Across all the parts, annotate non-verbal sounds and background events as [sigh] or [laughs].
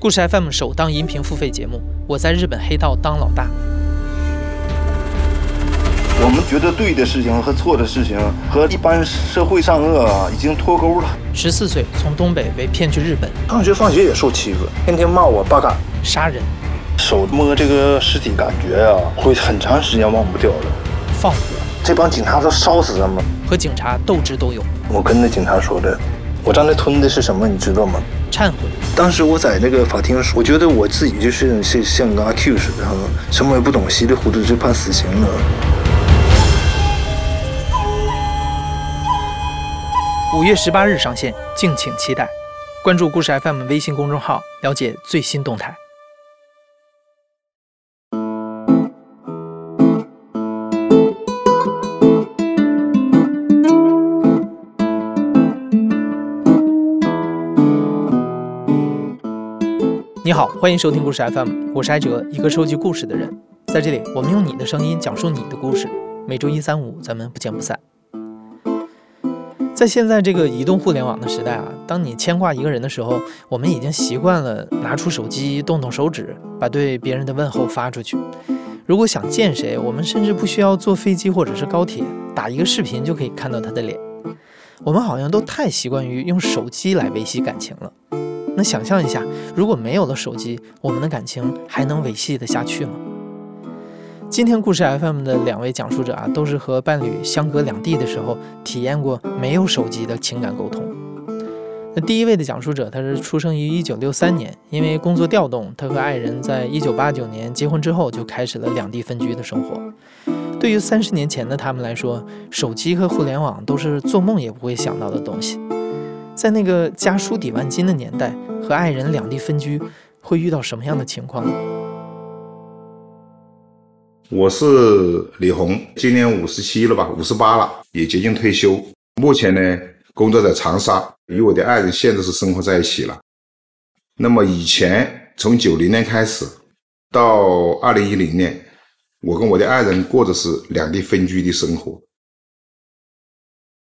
故事 FM 首档音频付费节目，我在日本黑道当老大。我们觉得对的事情和错的事情，和一般社会善恶啊，已经脱钩了。十四岁从东北被骗去日本，上学放学也受欺负，天天骂我八嘎，杀人，手摸这个尸体，感觉啊，会很长时间忘不掉的。放火，这帮警察都烧死他们，和警察斗智斗勇。我跟那警察说的，我刚才吞的是什么，你知道吗？忏悔。当时我在那个法庭，我觉得我自己就是像像个阿 Q 似的，什么也不懂，稀里糊涂就判死刑了。五月十八日上线，敬请期待。关注故事 FM 微信公众号，了解最新动态。欢迎收听故事 FM，我是艾哲，一个收集故事的人。在这里，我们用你的声音讲述你的故事。每周一、三、五，咱们不见不散。在现在这个移动互联网的时代啊，当你牵挂一个人的时候，我们已经习惯了拿出手机，动动手指，把对别人的问候发出去。如果想见谁，我们甚至不需要坐飞机或者是高铁，打一个视频就可以看到他的脸。我们好像都太习惯于用手机来维系感情了。那想象一下，如果没有了手机，我们的感情还能维系得下去吗？今天故事 FM 的两位讲述者啊，都是和伴侣相隔两地的时候，体验过没有手机的情感沟通。那第一位的讲述者，他是出生于1963年，因为工作调动，他和爱人在1989年结婚之后，就开始了两地分居的生活。对于三十年前的他们来说，手机和互联网都是做梦也不会想到的东西。在那个家书抵万金的年代，和爱人两地分居，会遇到什么样的情况呢？我是李红，今年五十七了吧，五十八了，也接近退休。目前呢，工作在长沙，与我的爱人现在是生活在一起了。那么以前从九零年开始，到二零一零年，我跟我的爱人过的是两地分居的生活。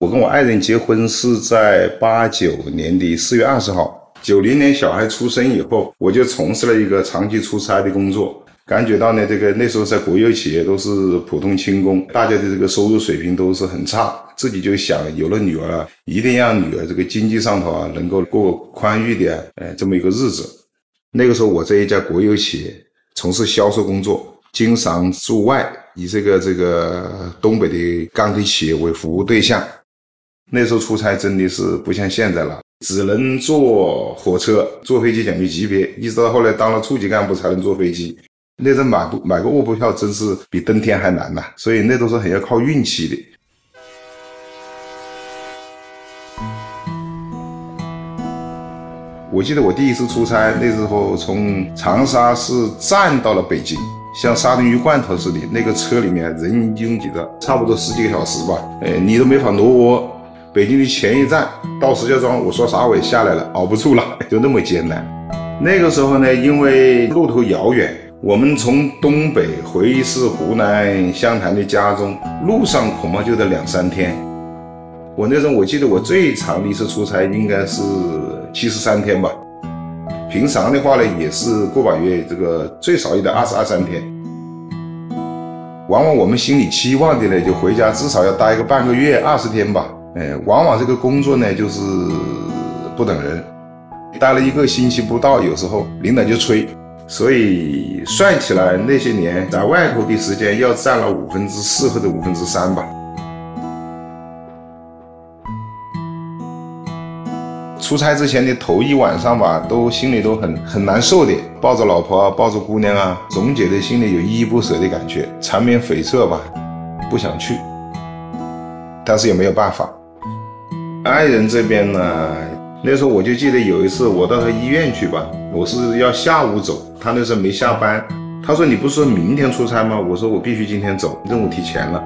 我跟我爱人结婚是在八九年的四月二十号，九零年小孩出生以后，我就从事了一个长期出差的工作，感觉到呢，这个那时候在国有企业都是普通轻工，大家的这个收入水平都是很差，自己就想有了女儿，一定让女儿这个经济上头啊能够过宽裕的，呃，这么一个日子。那个时候我在一家国有企业从事销售工作，经常驻外，以这个这个东北的钢铁企业为服务对象。那时候出差真的是不像现在了，只能坐火车、坐飞机讲究级别，一直到后来当了处级干部才能坐飞机。那阵买不买个卧铺票，真是比登天还难呐！所以那都是很要靠运气的。我记得我第一次出差，那时候从长沙是站到了北京，像沙丁鱼罐头似的，那个车里面人拥挤的，差不多十几个小时吧，哎，你都没法挪窝。北京的前一站到石家庄，我说啥我也下来了，熬不住了，[laughs] 就那么艰难。那个时候呢，因为路途遥远，我们从东北回是湖南湘潭的家中，路上恐怕就得两三天。我那时候我记得我最长的一次出差应该是七十三天吧，平常的话呢也是个把月，这个最少也得二十二三天。往往我们心里期望的呢，就回家至少要待个半个月、二十天吧。哎，往往这个工作呢，就是不等人，待了一个星期不到，有时候领导就催，所以算起来那些年在外头的时间要占了五分之四或者五分之三吧。出差之前的头一晚上吧，都心里都很很难受的，抱着老婆啊，抱着姑娘啊，总觉得心里有依依不舍的感觉，缠绵悱恻吧，不想去，但是也没有办法。爱人这边呢，那时候我就记得有一次我到他医院去吧，我是要下午走，他那时候没下班，他说你不是说明天出差吗？我说我必须今天走，任务提前了，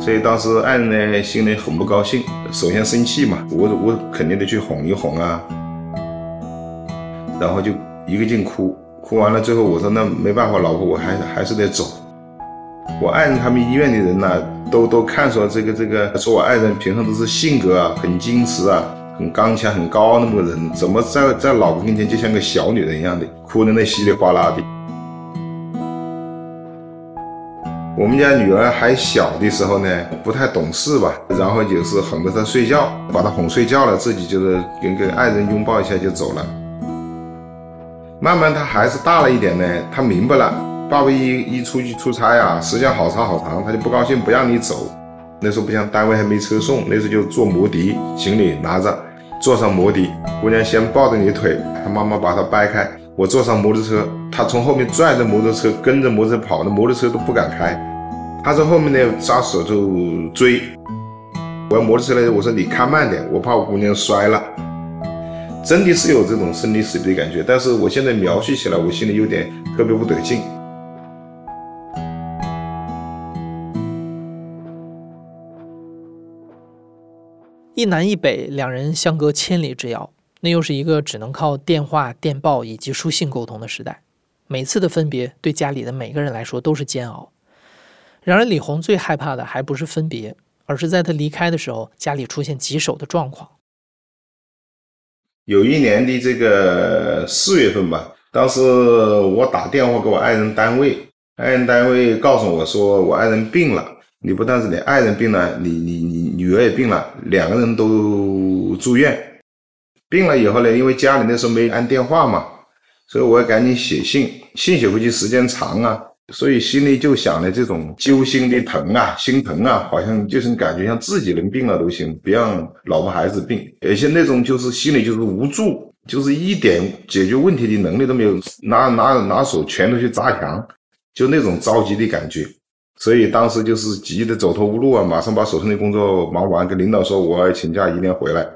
所以当时爱人呢心里很不高兴，首先生气嘛，我我肯定得去哄一哄啊，然后就一个劲哭，哭完了最后我说那没办法，老婆我还还是得走。我爱人他们医院的人呢，都都看出这个这个，说我爱人平常都是性格啊很矜持啊，很刚强、很高傲那么个人，怎么在在老公跟前就像个小女人一样的，哭的那稀里哗啦的。我们家女儿还小的时候呢，不太懂事吧，然后就是哄着她睡觉，把她哄睡觉了，自己就是跟跟爱人拥抱一下就走了。慢慢她孩子大了一点呢，她明白了，爸爸一一出去出差啊，时间好长好长，他就不高兴，不让你走。那时候不像单位还没车送，那时候就坐摩的，行李拿着，坐上摩的，姑娘先抱着你腿，她妈妈把她掰开。我坐上摩托车，他从后面拽着摩托车，跟着摩托车跑，那摩托车都不敢开。他在后面呢，扎手就追。我要摩托车来，我说你开慢点，我怕我姑娘摔了。真的是有这种生离死别的感觉，但是我现在描述起来，我心里有点特别不得劲。一南一北，两人相隔千里之遥。那又是一个只能靠电话、电报以及书信沟通的时代，每次的分别对家里的每个人来说都是煎熬。然而，李红最害怕的还不是分别，而是在他离开的时候，家里出现棘手的状况。有一年的这个四月份吧，当时我打电话给我爱人单位，爱人单位告诉我说，我爱人病了。你不但是你爱人病了，你你你女儿也病了，两个人都住院。病了以后呢，因为家里那时候没安电话嘛，所以我要赶紧写信，信写回去时间长啊，所以心里就想着这种揪心的疼啊，心疼啊，好像就是感觉像自己人病了都行，不让老婆孩子病，而且那种就是心里就是无助，就是一点解决问题的能力都没有，拿拿拿手拳头去砸墙，就那种着急的感觉，所以当时就是急得走投无路啊，马上把手上的工作忙完，跟领导说我要请假一定要回来。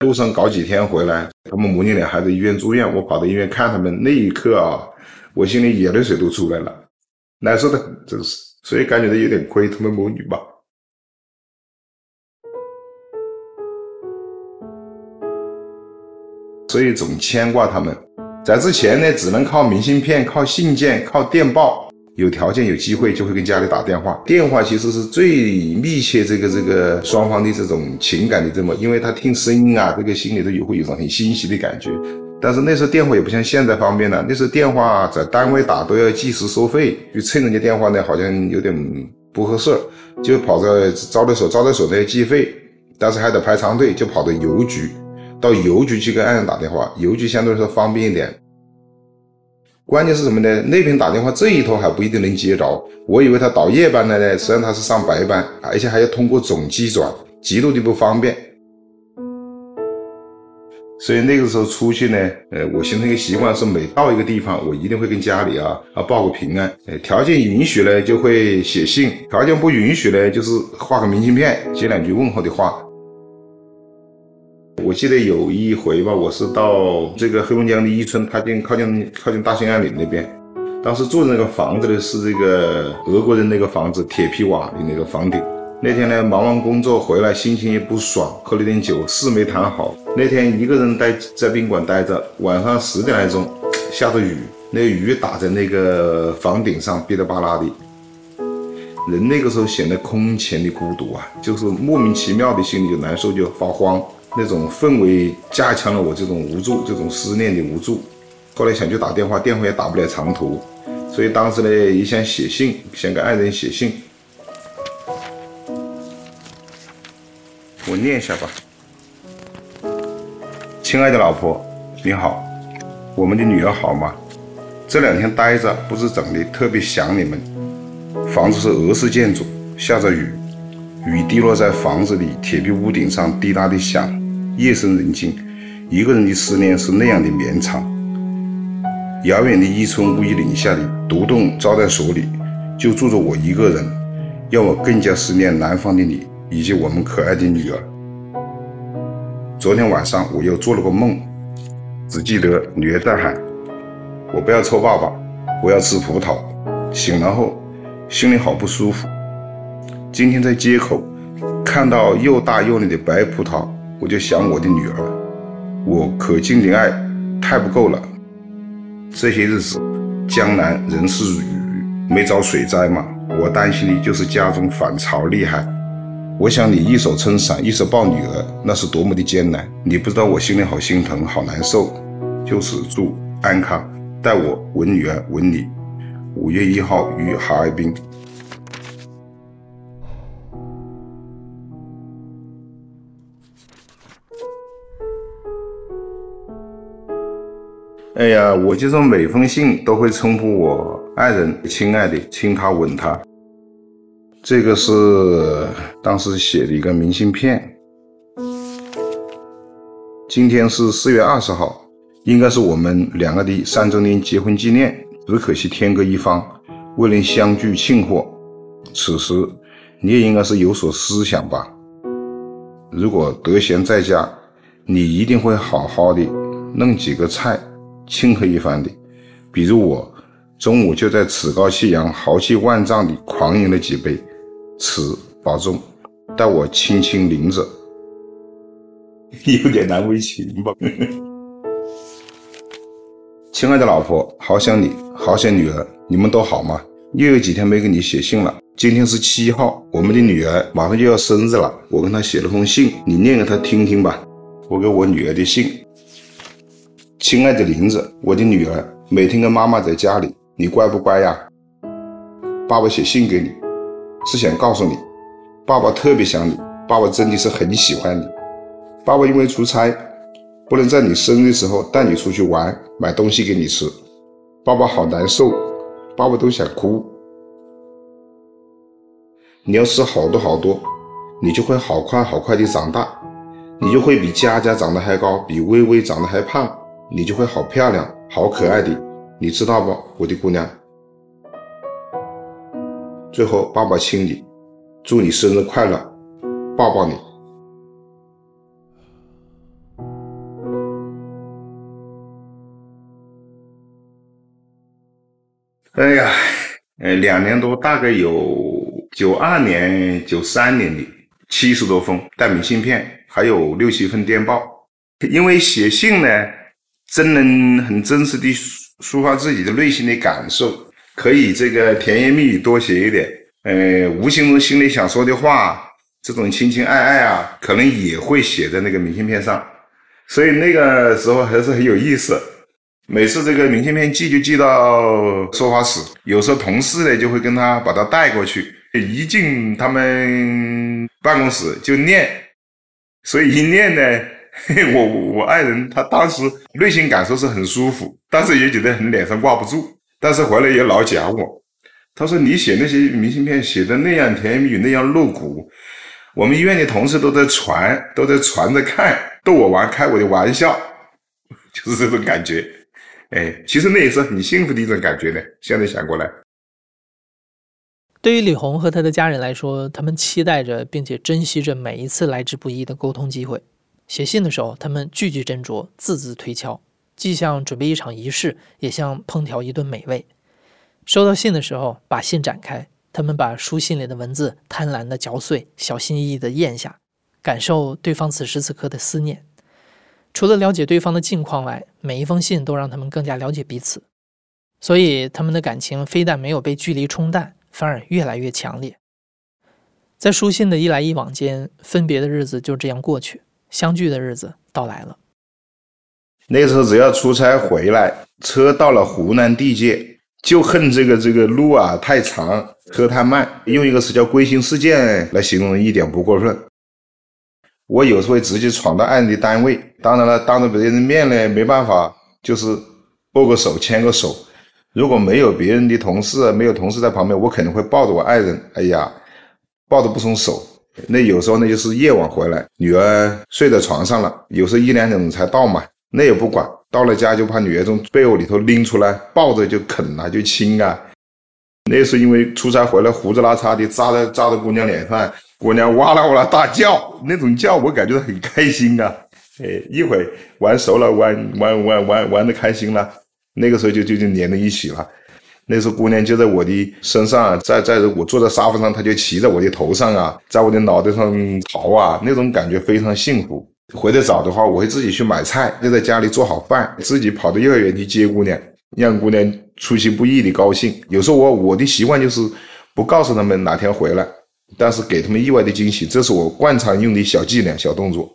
路上搞几天回来，他们母女俩还在医院住院，我跑到医院看他们，那一刻啊，我心里眼泪水都出来了，难受的很，真是，所以感觉到有点亏他们母女吧，所以总牵挂他们，在之前呢，只能靠明信片、靠信件、靠电报。有条件有机会就会跟家里打电话，电话其实是最密切这个这个双方的这种情感的这么，因为他听声音啊，这个心里头也会有种很欣喜的感觉。但是那时候电话也不像现在方便了，那时候电话在单位打都要计时收费，就趁人家电话呢好像有点不合适，就跑到招待所，招待所呢要计费，但是还得排长队，就跑到邮局，到邮局去跟爱人打电话，邮局相对来说方便一点。关键是什么呢？那边打电话这一头还不一定能接着。我以为他倒夜班了呢，实际上他是上白班，而且还要通过总机转，极度的不方便。所以那个时候出去呢，呃，我形成一个习惯，是每到一个地方，我一定会跟家里啊啊报个平安。呃，条件允许呢，就会写信；条件不允许呢，就是画个明信片，写两句问候的话。我记得有一回吧，我是到这个黑龙江的伊春，它近靠近靠近大兴安岭那边。当时住的那个房子呢，是这个俄国人那个房子，铁皮瓦的那个房顶。那天呢，忙完工作回来，心情也不爽，喝了点酒，事没谈好。那天一个人待在宾馆待着，晚上十点来钟，下着雨，那雨打在那个房顶上，噼里啪啦的。人那个时候显得空前的孤独啊，就是莫名其妙的心里就难受，就发慌。那种氛围加强了我这种无助、这种思念的无助。后来想去打电话，电话也打不了长途，所以当时呢也想写信，想给爱人写信。我念一下吧。亲爱的老婆，你好，我们的女儿好吗？这两天待着不知怎么的特别想你们。房子是俄式建筑，下着雨，雨滴落在房子里铁皮屋顶上，滴答的响。夜深人静，一个人的思念是那样的绵长。遥远的伊春乌衣岭下的独栋招待所里，就住着我一个人，让我更加思念南方的你以及我们可爱的女儿。昨天晚上我又做了个梦，只记得女儿在喊：“我不要臭爸爸，我要吃葡萄。”醒了后，心里好不舒服。今天在街口看到又大又嫩的白葡萄。我就想我的女儿，我可敬的爱太不够了。这些日子，江南仍是雨，没遭水灾嘛。我担心的就是家中反潮厉害，我想你一手撑伞，一手抱女儿，那是多么的艰难。你不知道我心里好心疼，好难受。就此祝安康，代我吻女儿，吻你。五月一号于哈尔滨。哎呀，我就说每封信都会称呼我爱人“亲爱的”，亲他，吻他。这个是当时写的一个明信片。今天是四月二十号，应该是我们两个的三周年结婚纪念。只可惜天各一方，未能相聚庆贺。此时你也应该是有所思想吧？如果得闲在家，你一定会好好的弄几个菜。庆贺一番的，比如我中午就在趾高气扬、豪气万丈的狂饮了几杯，此保重，待我轻轻淋着，[laughs] 有点难为情吧。[laughs] 亲爱的老婆，好想你，好想女儿，你们都好吗？又有几天没给你写信了。今天是七号，我们的女儿马上就要生日了，我跟她写了封信，你念给她听听吧。我给我女儿的信。亲爱的林子，我的女儿每天跟妈妈在家里，你乖不乖呀？爸爸写信给你，是想告诉你，爸爸特别想你，爸爸真的是很喜欢你。爸爸因为出差，不能在你生日时候带你出去玩，买东西给你吃，爸爸好难受，爸爸都想哭。你要吃好多好多，你就会好快好快的长大，你就会比佳佳长得还高，比微微长得还胖。你就会好漂亮、好可爱的，你知道不，我的姑娘？最后，爸爸亲你，祝你生日快乐，抱抱你。哎呀，呃，两年多，大概有九二年、九三年的七十多封带明信片，还有六七份电报。因为写信呢。真能很真实地抒发自己的内心的感受，可以这个甜言蜜语多写一点，呃，无形中心里想说的话，这种亲亲爱爱啊，可能也会写在那个明信片上，所以那个时候还是很有意思。每次这个明信片寄就寄到说法室，有时候同事呢就会跟他把他带过去，一进他们办公室就念，所以一念呢。[laughs] 我我爱人他当时内心感受是很舒服，但是也觉得很脸上挂不住，但是回来也老讲我，他说你写那些明信片写的那样甜言蜜语那样露骨，我们医院的同事都在传都在传着看逗我玩开我的玩笑，[laughs] 就是这种感觉，哎，其实那也是很幸福的一种感觉呢。现在想过来，对于李红和他的家人来说，他们期待着并且珍惜着每一次来之不易的沟通机会。写信的时候，他们句句斟酌，字字推敲，既像准备一场仪式，也像烹调一顿美味。收到信的时候，把信展开，他们把书信里的文字贪婪地嚼碎，小心翼翼地咽下，感受对方此时此刻的思念。除了了解对方的近况外，每一封信都让他们更加了解彼此，所以他们的感情非但没有被距离冲淡，反而越来越强烈。在书信的一来一往间，分别的日子就这样过去。相聚的日子到来了。那时候只要出差回来，车到了湖南地界，就恨这个这个路啊太长，车太慢。用一个词叫“归心似箭”来形容，一点不过分。我有时候会直接闯到爱人的单位，当然了，当着别人的面呢，没办法，就是握个手、牵个手。如果没有别人的同事，没有同事在旁边，我肯定会抱着我爱人，哎呀，抱着不松手。那有时候那就是夜晚回来，女儿睡在床上了，有时候一两点钟才到嘛，那也不管，到了家就把女儿从被窝里头拎出来，抱着就啃啊，就亲啊。那是因为出差回来胡子拉碴的扎在扎在姑娘脸上，姑娘哇啦哇啦大叫，那种叫我感觉很开心啊。哎，一会玩熟了，玩玩玩玩玩的开心了，那个时候就就就连在一起了。那时候姑娘就在我的身上，在在我坐在沙发上，她就骑在我的头上啊，在我的脑袋上逃啊，那种感觉非常幸福。回得早的话，我会自己去买菜，就在家里做好饭，自己跑到幼儿园去接姑娘，让姑娘出其不意的高兴。有时候我我的习惯就是不告诉他们哪天回来，但是给他们意外的惊喜，这是我惯常用的小伎俩、小动作。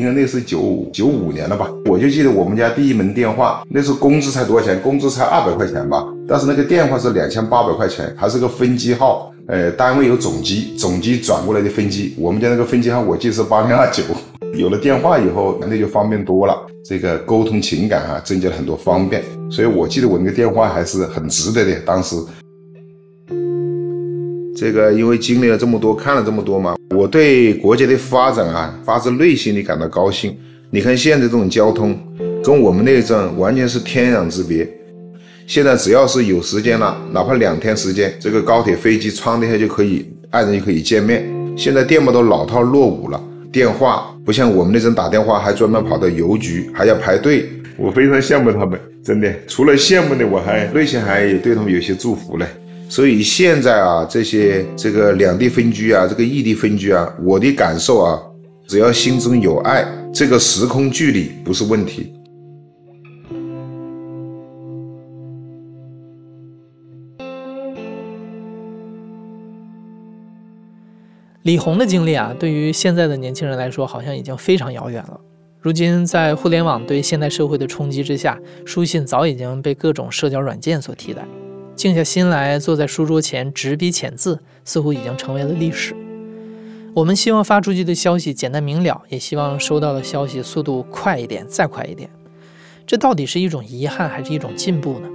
应该那是九九五年了吧？我就记得我们家第一门电话，那时候工资才多少钱？工资才二百块钱吧。但是那个电话是两千八百块钱，还是个分机号。呃，单位有总机，总机转过来的分机。我们家那个分机号，我记得是八零二九。有了电话以后，那就方便多了，这个沟通情感啊，增加了很多方便。所以我记得我那个电话还是很值得的。当时，这个因为经历了这么多，看了这么多嘛。我对国家的发展啊，发自内心的感到高兴。你看现在这种交通，跟我们那阵完全是天壤之别。现在只要是有时间了，哪怕两天时间，这个高铁、飞机窗底下就可以，爱人就可以见面。现在电报都老套落伍了，电话不像我们那阵打电话还专门跑到邮局，还要排队。我非常羡慕他们，真的。除了羡慕的，我还内心还对他们有些祝福嘞。所以现在啊，这些这个两地分居啊，这个异地分居啊，我的感受啊，只要心中有爱，这个时空距离不是问题。李红的经历啊，对于现在的年轻人来说，好像已经非常遥远了。如今，在互联网对现代社会的冲击之下，书信早已经被各种社交软件所替代。静下心来，坐在书桌前执笔签字，似乎已经成为了历史。我们希望发出去的消息简单明了，也希望收到的消息速度快一点，再快一点。这到底是一种遗憾，还是一种进步呢？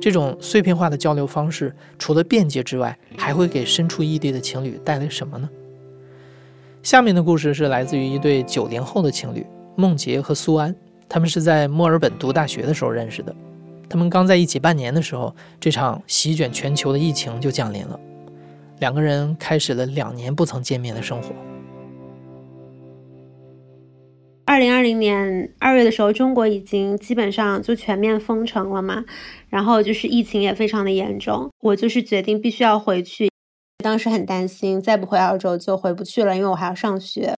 这种碎片化的交流方式，除了便捷之外，还会给身处异地的情侣带来什么呢？下面的故事是来自于一对九零后的情侣孟杰和苏安，他们是在墨尔本读大学的时候认识的。他们刚在一起半年的时候，这场席卷全球的疫情就降临了，两个人开始了两年不曾见面的生活。二零二零年二月的时候，中国已经基本上就全面封城了嘛，然后就是疫情也非常的严重，我就是决定必须要回去，当时很担心，再不回澳洲就回不去了，因为我还要上学。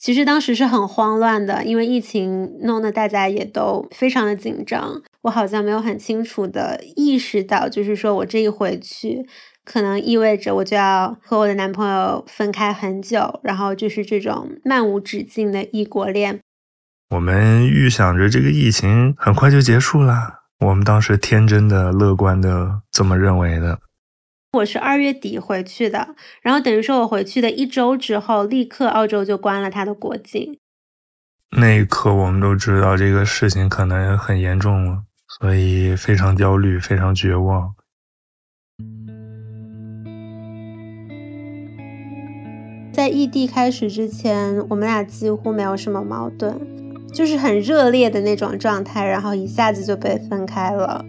其实当时是很慌乱的，因为疫情弄得大家也都非常的紧张。我好像没有很清楚的意识到，就是说我这一回去，可能意味着我就要和我的男朋友分开很久，然后就是这种漫无止境的异国恋。我们预想着这个疫情很快就结束了，我们当时天真的、乐观的这么认为的。我是二月底回去的，然后等于说我回去的一周之后，立刻澳洲就关了它的国境。那一刻，我们都知道这个事情可能很严重了，所以非常焦虑，非常绝望。在异地开始之前，我们俩几乎没有什么矛盾，就是很热烈的那种状态，然后一下子就被分开了。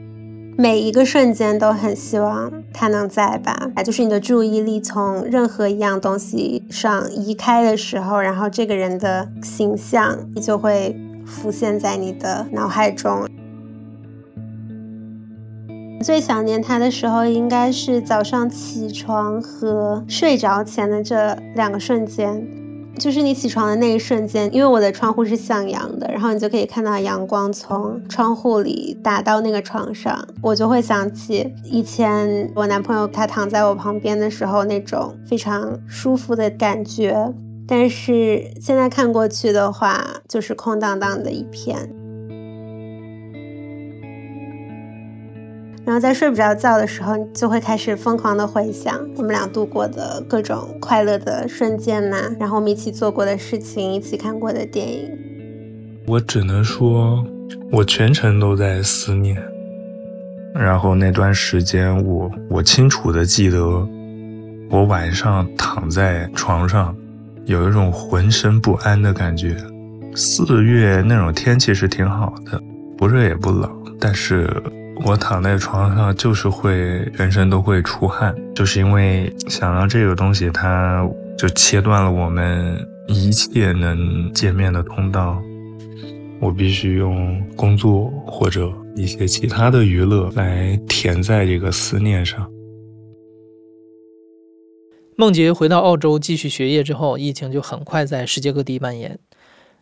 每一个瞬间都很希望他能在吧，就是你的注意力从任何一样东西上移开的时候，然后这个人的形象就会浮现在你的脑海中。最想念他的时候，应该是早上起床和睡着前的这两个瞬间。就是你起床的那一瞬间，因为我的窗户是向阳的，然后你就可以看到阳光从窗户里打到那个床上，我就会想起以前我男朋友他躺在我旁边的时候那种非常舒服的感觉。但是现在看过去的话，就是空荡荡的一片。然后在睡不着觉的时候，就会开始疯狂的回想我们俩度过的各种快乐的瞬间呐，然后我们一起做过的事情，一起看过的电影。我只能说，我全程都在思念。然后那段时间，我我清楚的记得，我晚上躺在床上，有一种浑身不安的感觉。四月那种天气是挺好的，不热也不冷，但是。我躺在床上，就是会全身都会出汗，就是因为想到这个东西，它就切断了我们一切能见面的通道。我必须用工作或者一些其他的娱乐来填在这个思念上。孟杰回到澳洲继续学业之后，疫情就很快在世界各地蔓延。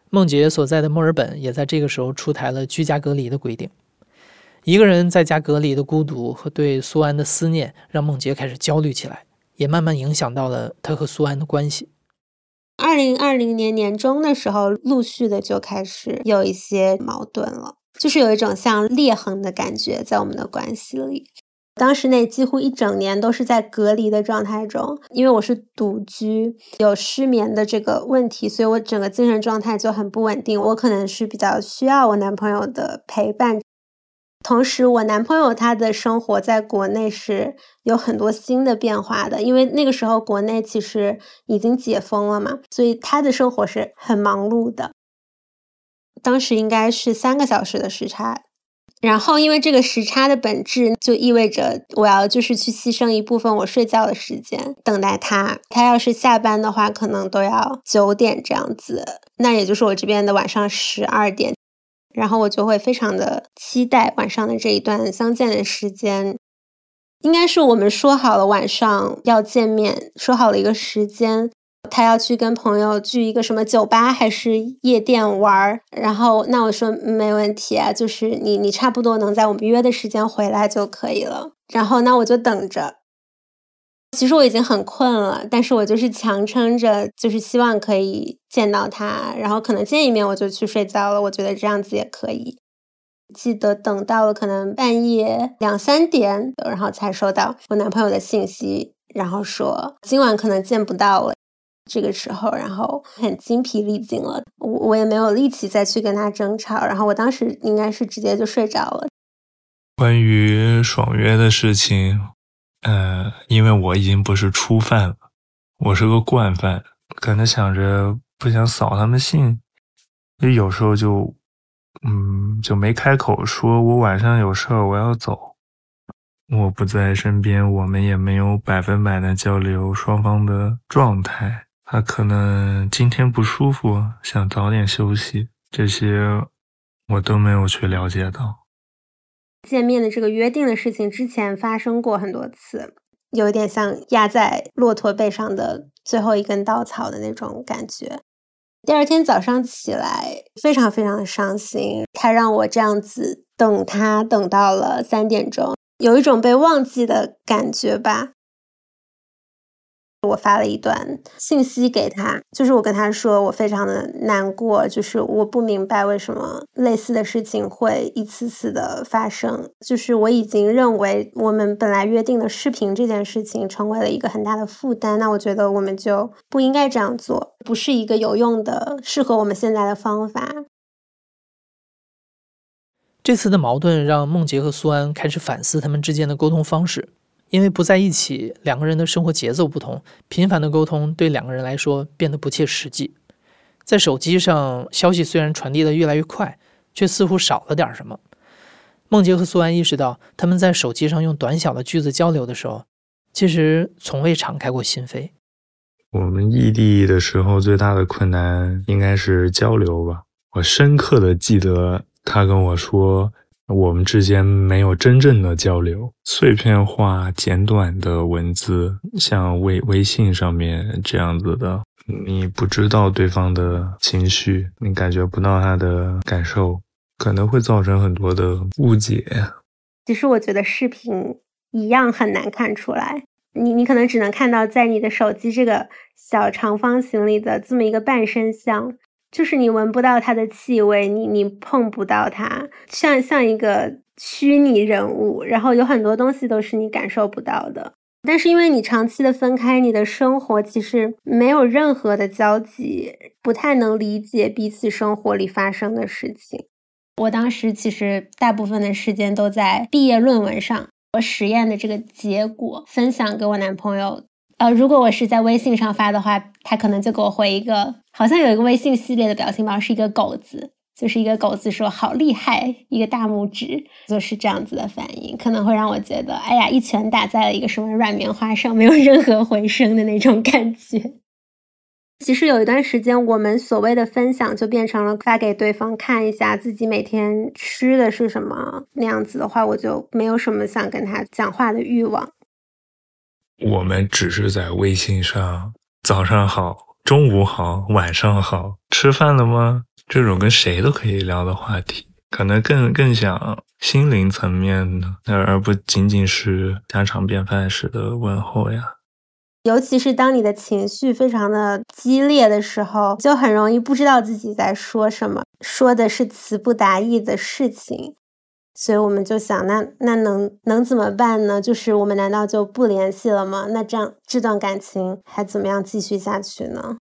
孟杰所在的墨尔本也在这个时候出台了居家隔离的规定。一个人在家隔离的孤独和对苏安的思念，让梦洁开始焦虑起来，也慢慢影响到了他和苏安的关系。二零二零年年中的时候，陆续的就开始有一些矛盾了，就是有一种像裂痕的感觉在我们的关系里。当时那几乎一整年都是在隔离的状态中，因为我是独居，有失眠的这个问题，所以我整个精神状态就很不稳定。我可能是比较需要我男朋友的陪伴，同时我男朋友他的生活在国内是有很多新的变化的，因为那个时候国内其实已经解封了嘛，所以他的生活是很忙碌的。当时应该是三个小时的时差。然后，因为这个时差的本质，就意味着我要就是去牺牲一部分我睡觉的时间，等待他。他要是下班的话，可能都要九点这样子，那也就是我这边的晚上十二点。然后我就会非常的期待晚上的这一段相见的时间。应该是我们说好了晚上要见面，说好了一个时间。他要去跟朋友聚一个什么酒吧还是夜店玩儿，然后那我说没问题啊，就是你你差不多能在我们约的时间回来就可以了。然后那我就等着。其实我已经很困了，但是我就是强撑着，就是希望可以见到他，然后可能见一面我就去睡觉了。我觉得这样子也可以。记得等到了可能半夜两三点，然后才收到我男朋友的信息，然后说今晚可能见不到了。这个时候，然后很精疲力尽了，我我也没有力气再去跟他争吵，然后我当时应该是直接就睡着了。关于爽约的事情，呃，因为我已经不是初犯了，我是个惯犯，可能想着不想扫他们兴，也有时候就，嗯，就没开口说，我晚上有事儿我要走，我不在身边，我们也没有百分百的交流双方的状态。他可能今天不舒服，想早点休息，这些我都没有去了解到。见面的这个约定的事情之前发生过很多次，有点像压在骆驼背上的最后一根稻草的那种感觉。第二天早上起来，非常非常的伤心。他让我这样子等他，等到了三点钟，有一种被忘记的感觉吧。我发了一段信息给他，就是我跟他说我非常的难过，就是我不明白为什么类似的事情会一次次的发生，就是我已经认为我们本来约定的视频这件事情成为了一个很大的负担，那我觉得我们就不应该这样做，不是一个有用的、适合我们现在的方法。这次的矛盾让梦洁和苏安开始反思他们之间的沟通方式。因为不在一起，两个人的生活节奏不同，频繁的沟通对两个人来说变得不切实际。在手机上，消息虽然传递的越来越快，却似乎少了点什么。梦洁和苏安意识到，他们在手机上用短小的句子交流的时候，其实从未敞开过心扉。我们异地的时候，最大的困难应该是交流吧。我深刻的记得他跟我说。我们之间没有真正的交流，碎片化、简短的文字，像微微信上面这样子的，你不知道对方的情绪，你感觉不到他的感受，可能会造成很多的误解。其实我觉得视频一样很难看出来，你你可能只能看到在你的手机这个小长方形里的这么一个半身像。就是你闻不到它的气味，你你碰不到它，像像一个虚拟人物，然后有很多东西都是你感受不到的。但是因为你长期的分开，你的生活其实没有任何的交集，不太能理解彼此生活里发生的事情。我当时其实大部分的时间都在毕业论文上，我实验的这个结果分享给我男朋友。呃，如果我是在微信上发的话，他可能就给我回一个，好像有一个微信系列的表情包，是一个狗子，就是一个狗子说好厉害，一个大拇指，就是这样子的反应，可能会让我觉得，哎呀，一拳打在了一个什么软棉花上，没有任何回声的那种感觉。其实有一段时间，我们所谓的分享就变成了发给对方看一下自己每天吃的是什么，那样子的话，我就没有什么想跟他讲话的欲望。我们只是在微信上，早上好，中午好，晚上好，吃饭了吗？这种跟谁都可以聊的话题，可能更更想心灵层面的，而不仅仅是家常便饭式的问候呀。尤其是当你的情绪非常的激烈的时候，就很容易不知道自己在说什么，说的是词不达意的事情。所以我们就想，那那能能怎么办呢？就是我们难道就不联系了吗？那这样这段感情还怎么样继续下去呢？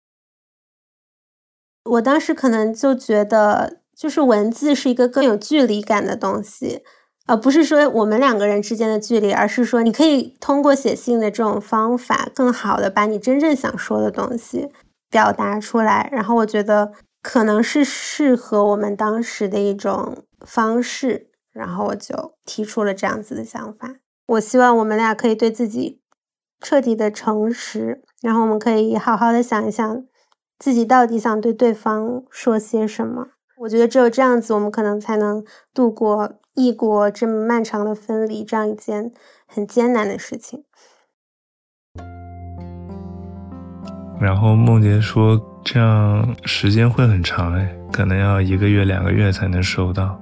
我当时可能就觉得，就是文字是一个更有距离感的东西。而不是说我们两个人之间的距离，而是说你可以通过写信的这种方法，更好的把你真正想说的东西表达出来。然后我觉得可能是适合我们当时的一种方式，然后我就提出了这样子的想法。我希望我们俩可以对自己彻底的诚实，然后我们可以好好的想一想自己到底想对对方说些什么。我觉得只有这样子，我们可能才能度过。异国这么漫长的分离，这样一件很艰难的事情。然后梦洁说：“这样时间会很长哎，可能要一个月、两个月才能收到。”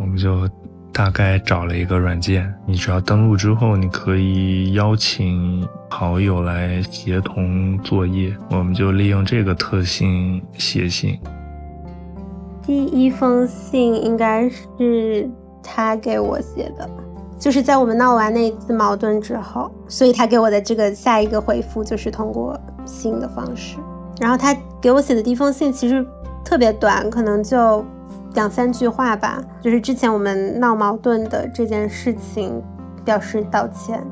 我们就大概找了一个软件，你只要登录之后，你可以邀请好友来协同作业。我们就利用这个特性写信。第一封信应该是。他给我写的，就是在我们闹完那一次矛盾之后，所以他给我的这个下一个回复就是通过信的方式。然后他给我写的第一封信其实特别短，可能就两三句话吧，就是之前我们闹矛盾的这件事情表示道歉。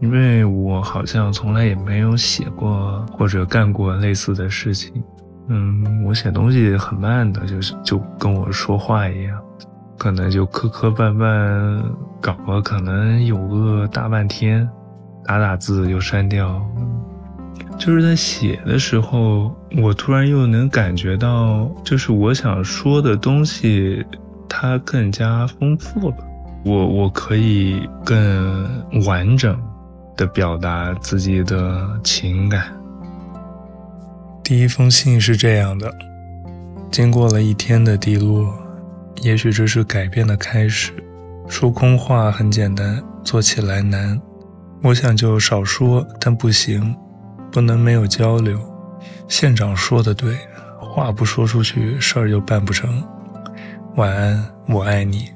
因为我好像从来也没有写过或者干过类似的事情，嗯，我写东西很慢的，就是就跟我说话一样。可能就磕磕绊绊搞了，可能有个大半天，打打字又删掉。就是在写的时候，我突然又能感觉到，就是我想说的东西，它更加丰富了。我我可以更完整的表达自己的情感。第一封信是这样的：经过了一天的低落。也许这是改变的开始。说空话很简单，做起来难。我想就少说，但不行，不能没有交流。县长说的对，话不说出去，事儿就办不成。晚安，我爱你。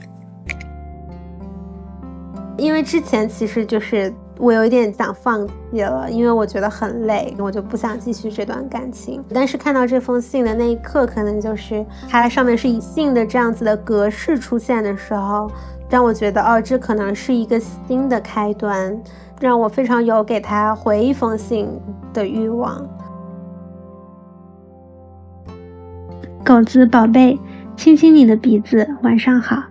因为之前其实就是。我有一点想放弃了，因为我觉得很累，我就不想继续这段感情。但是看到这封信的那一刻，可能就是它上面是以信的这样子的格式出现的时候，让我觉得哦，这可能是一个新的开端，让我非常有给他回一封信的欲望。狗子宝贝，亲亲你的鼻子，晚上好。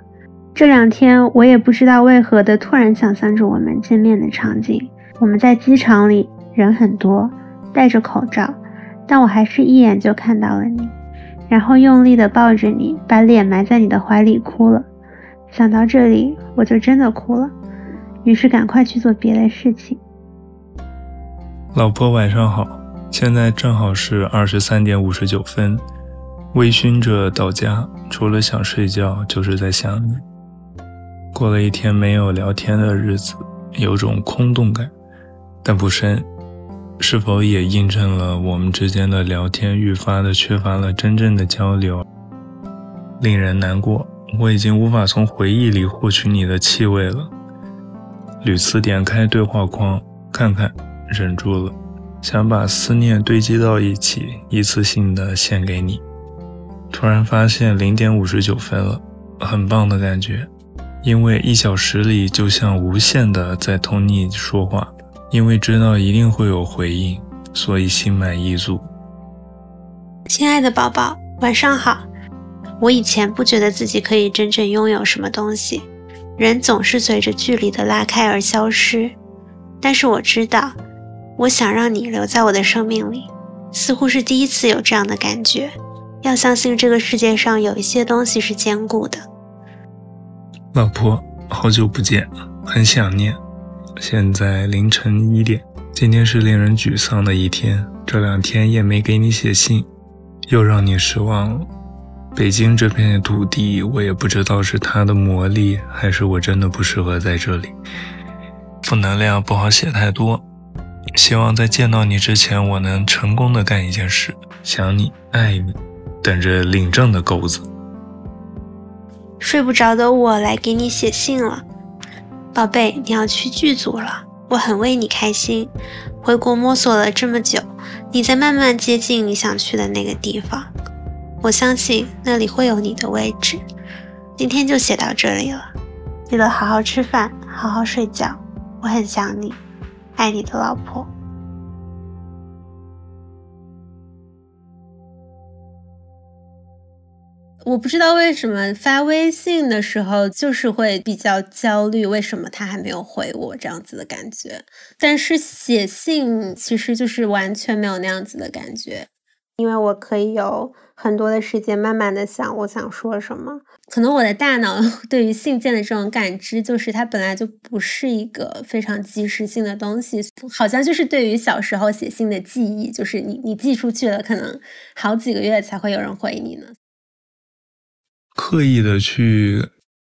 这两天我也不知道为何的突然想象着我们见面的场景。我们在机场里，人很多，戴着口罩，但我还是一眼就看到了你，然后用力的抱着你，把脸埋在你的怀里哭了。想到这里，我就真的哭了，于是赶快去做别的事情。老婆晚上好，现在正好是二十三点五十九分，微醺着到家，除了想睡觉，就是在想你。过了一天没有聊天的日子，有种空洞感，但不深。是否也印证了我们之间的聊天愈发的缺乏了真正的交流？令人难过，我已经无法从回忆里获取你的气味了。屡次点开对话框看看，忍住了，想把思念堆积到一起，一次性的献给你。突然发现零点五十九分了，很棒的感觉。因为一小时里就像无限的在同你说话，因为知道一定会有回应，所以心满意足。亲爱的宝宝，晚上好。我以前不觉得自己可以真正拥有什么东西，人总是随着距离的拉开而消失。但是我知道，我想让你留在我的生命里，似乎是第一次有这样的感觉。要相信这个世界上有一些东西是坚固的。老婆，好久不见，很想念。现在凌晨一点，今天是令人沮丧的一天。这两天也没给你写信，又让你失望了。北京这片土地，我也不知道是它的魔力，还是我真的不适合在这里。负能量不好写太多，希望在见到你之前，我能成功的干一件事。想你，爱你，等着领证的钩子。睡不着的我来给你写信了，宝贝，你要去剧组了，我很为你开心。回国摸索了这么久，你在慢慢接近你想去的那个地方，我相信那里会有你的位置。今天就写到这里了，记得好好吃饭，好好睡觉，我很想你，爱你的老婆。我不知道为什么发微信的时候就是会比较焦虑，为什么他还没有回我这样子的感觉。但是写信其实就是完全没有那样子的感觉，因为我可以有很多的时间慢慢的想我想说什么。可能我的大脑 [laughs] 对于信件的这种感知，就是它本来就不是一个非常及时性的东西，好像就是对于小时候写信的记忆，就是你你寄出去了，可能好几个月才会有人回你呢。刻意的去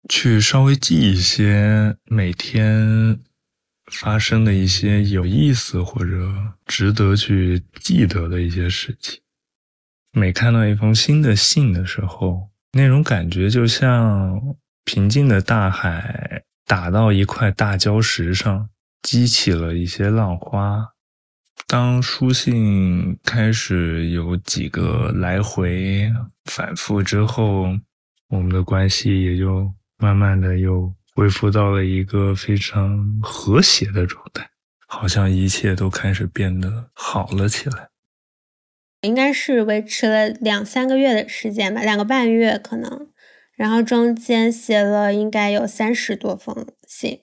去稍微记一些每天发生的一些有意思或者值得去记得的一些事情。每看到一封新的信的时候，那种感觉就像平静的大海打到一块大礁石上，激起了一些浪花。当书信开始有几个来回反复之后。我们的关系也就慢慢的又恢复到了一个非常和谐的状态，好像一切都开始变得好了起来。应该是维持了两三个月的时间吧，两个半月可能，然后中间写了应该有三十多封信。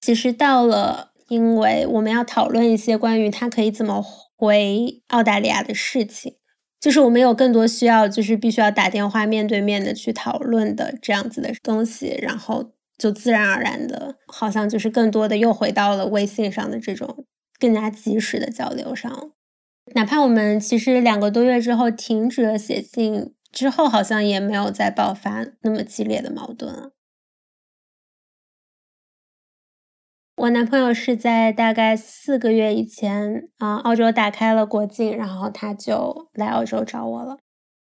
其实到了，因为我们要讨论一些关于他可以怎么回澳大利亚的事情。就是我们有更多需要，就是必须要打电话面对面的去讨论的这样子的东西，然后就自然而然的，好像就是更多的又回到了微信上的这种更加及时的交流上。哪怕我们其实两个多月之后停止了写信之后，好像也没有再爆发那么激烈的矛盾了。我男朋友是在大概四个月以前啊，澳洲打开了国境，然后他就来澳洲找我了。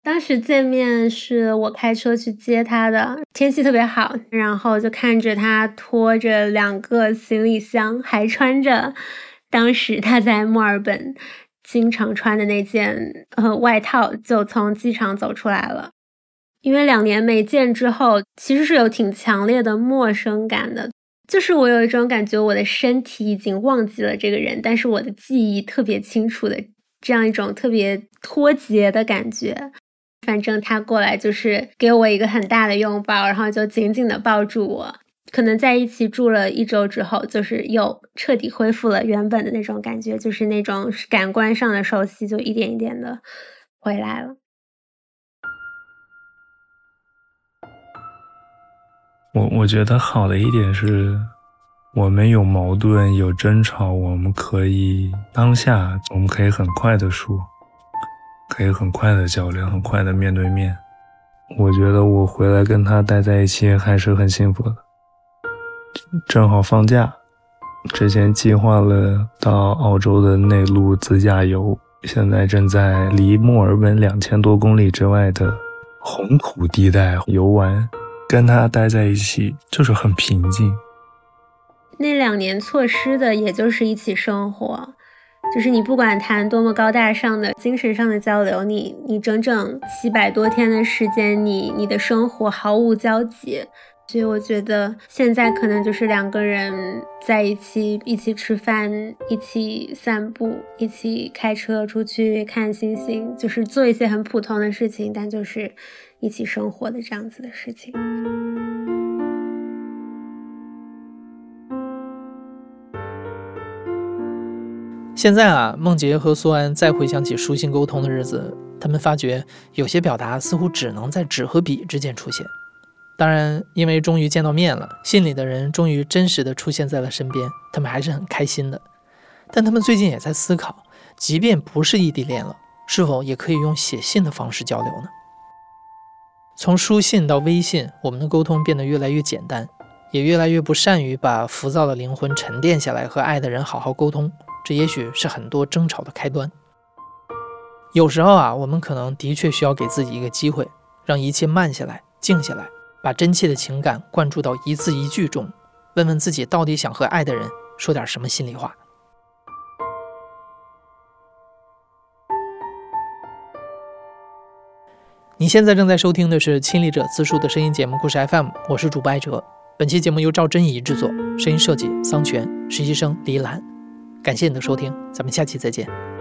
当时见面是我开车去接他的，天气特别好，然后就看着他拖着两个行李箱，还穿着当时他在墨尔本经常穿的那件呃外套，就从机场走出来了。因为两年没见之后，其实是有挺强烈的陌生感的。就是我有一种感觉，我的身体已经忘记了这个人，但是我的记忆特别清楚的这样一种特别脱节的感觉。反正他过来就是给我一个很大的拥抱，然后就紧紧的抱住我。可能在一起住了一周之后，就是又彻底恢复了原本的那种感觉，就是那种感官上的熟悉就一点一点的回来了。我我觉得好的一点是，我们有矛盾有争吵，我们可以当下，我们可以很快的说，可以很快的交流，很快的面对面。我觉得我回来跟他待在一起还是很幸福的。正好放假，之前计划了到澳洲的内陆自驾游，现在正在离墨尔本两千多公里之外的红土地带游玩。跟他待在一起就是很平静。那两年错失的，也就是一起生活，就是你不管谈多么高大上的精神上的交流，你你整整七百多天的时间，你你的生活毫无交集。所以我觉得现在可能就是两个人在一起，一起吃饭，一起散步，一起开车出去看星星，就是做一些很普通的事情，但就是一起生活的这样子的事情。现在啊，梦洁和苏安再回想起书信沟通的日子，他们发觉有些表达似乎只能在纸和笔之间出现。当然，因为终于见到面了，信里的人终于真实的出现在了身边，他们还是很开心的。但他们最近也在思考，即便不是异地恋了，是否也可以用写信的方式交流呢？从书信到微信，我们的沟通变得越来越简单，也越来越不善于把浮躁的灵魂沉淀下来，和爱的人好好沟通。这也许是很多争吵的开端。有时候啊，我们可能的确需要给自己一个机会，让一切慢下来、静下来，把真切的情感灌注到一字一句中，问问自己到底想和爱的人说点什么心里话。你现在正在收听的是《亲历者自述》的声音节目《故事 FM》，我是主播艾哲。本期节目由赵真怡制作，声音设计桑泉，实习生黎兰。感谢你的收听，咱们下期再见。